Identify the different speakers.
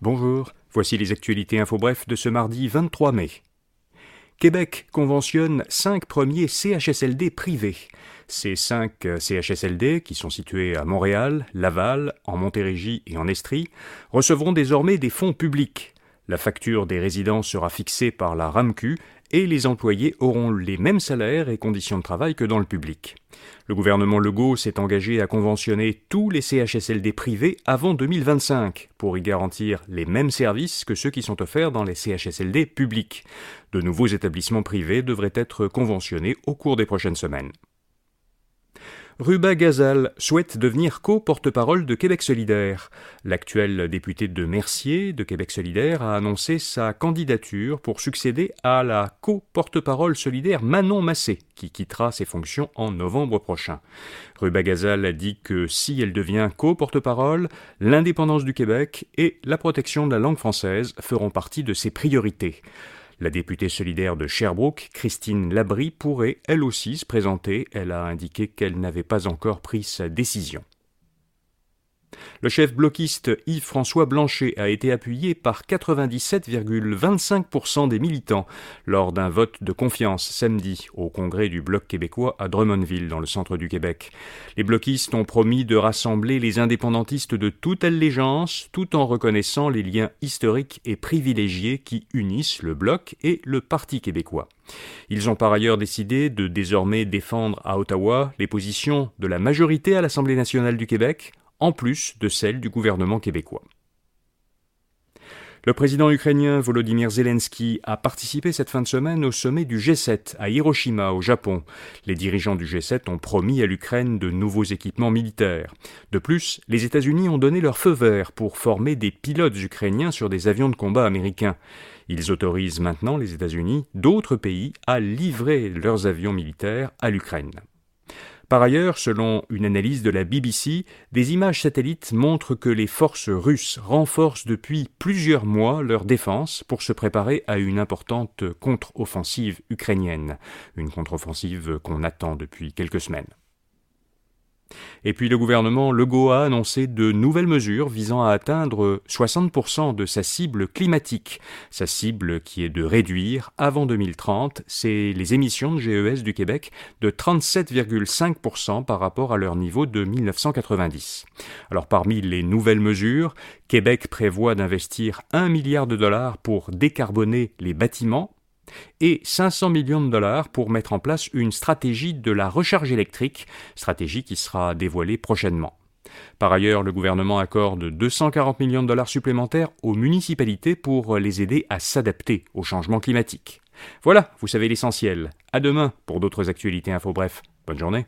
Speaker 1: Bonjour, voici les actualités info bref de ce mardi 23 mai. Québec conventionne cinq premiers CHSLD privés. Ces cinq euh, CHSLD, qui sont situés à Montréal, Laval, en Montérégie et en Estrie, recevront désormais des fonds publics. La facture des résidents sera fixée par la RAMQ et les employés auront les mêmes salaires et conditions de travail que dans le public. Le gouvernement Legault s'est engagé à conventionner tous les CHSLD privés avant 2025 pour y garantir les mêmes services que ceux qui sont offerts dans les CHSLD publics. De nouveaux établissements privés devraient être conventionnés au cours des prochaines semaines. Ruba Gazal souhaite devenir co-porte-parole de Québec solidaire. L'actuel député de Mercier de Québec solidaire a annoncé sa candidature pour succéder à la co-porte-parole solidaire Manon Massé, qui quittera ses fonctions en novembre prochain. Ruba Gazal a dit que si elle devient co-porte-parole, l'indépendance du Québec et la protection de la langue française feront partie de ses priorités. La députée solidaire de Sherbrooke, Christine Labrie, pourrait elle aussi se présenter. Elle a indiqué qu'elle n'avait pas encore pris sa décision. Le chef bloquiste Yves-François Blanchet a été appuyé par 97,25% des militants lors d'un vote de confiance samedi au congrès du Bloc québécois à Drummondville dans le centre du Québec. Les bloquistes ont promis de rassembler les indépendantistes de toute allégeance tout en reconnaissant les liens historiques et privilégiés qui unissent le Bloc et le Parti québécois. Ils ont par ailleurs décidé de désormais défendre à Ottawa les positions de la majorité à l'Assemblée nationale du Québec en plus de celle du gouvernement québécois. Le président ukrainien Volodymyr Zelensky a participé cette fin de semaine au sommet du G7 à Hiroshima, au Japon. Les dirigeants du G7 ont promis à l'Ukraine de nouveaux équipements militaires. De plus, les États-Unis ont donné leur feu vert pour former des pilotes ukrainiens sur des avions de combat américains. Ils autorisent maintenant, les États-Unis, d'autres pays à livrer leurs avions militaires à l'Ukraine. Par ailleurs, selon une analyse de la BBC, des images satellites montrent que les forces russes renforcent depuis plusieurs mois leur défense pour se préparer à une importante contre-offensive ukrainienne, une contre-offensive qu'on attend depuis quelques semaines. Et puis le gouvernement Legault a annoncé de nouvelles mesures visant à atteindre 60% de sa cible climatique. Sa cible qui est de réduire avant 2030, c'est les émissions de GES du Québec de 37,5% par rapport à leur niveau de 1990. Alors parmi les nouvelles mesures, Québec prévoit d'investir 1 milliard de dollars pour décarboner les bâtiments et 500 millions de dollars pour mettre en place une stratégie de la recharge électrique, stratégie qui sera dévoilée prochainement. Par ailleurs, le gouvernement accorde 240 millions de dollars supplémentaires aux municipalités pour les aider à s'adapter au changement climatique. Voilà, vous savez l'essentiel. À demain pour d'autres actualités info bref. Bonne journée.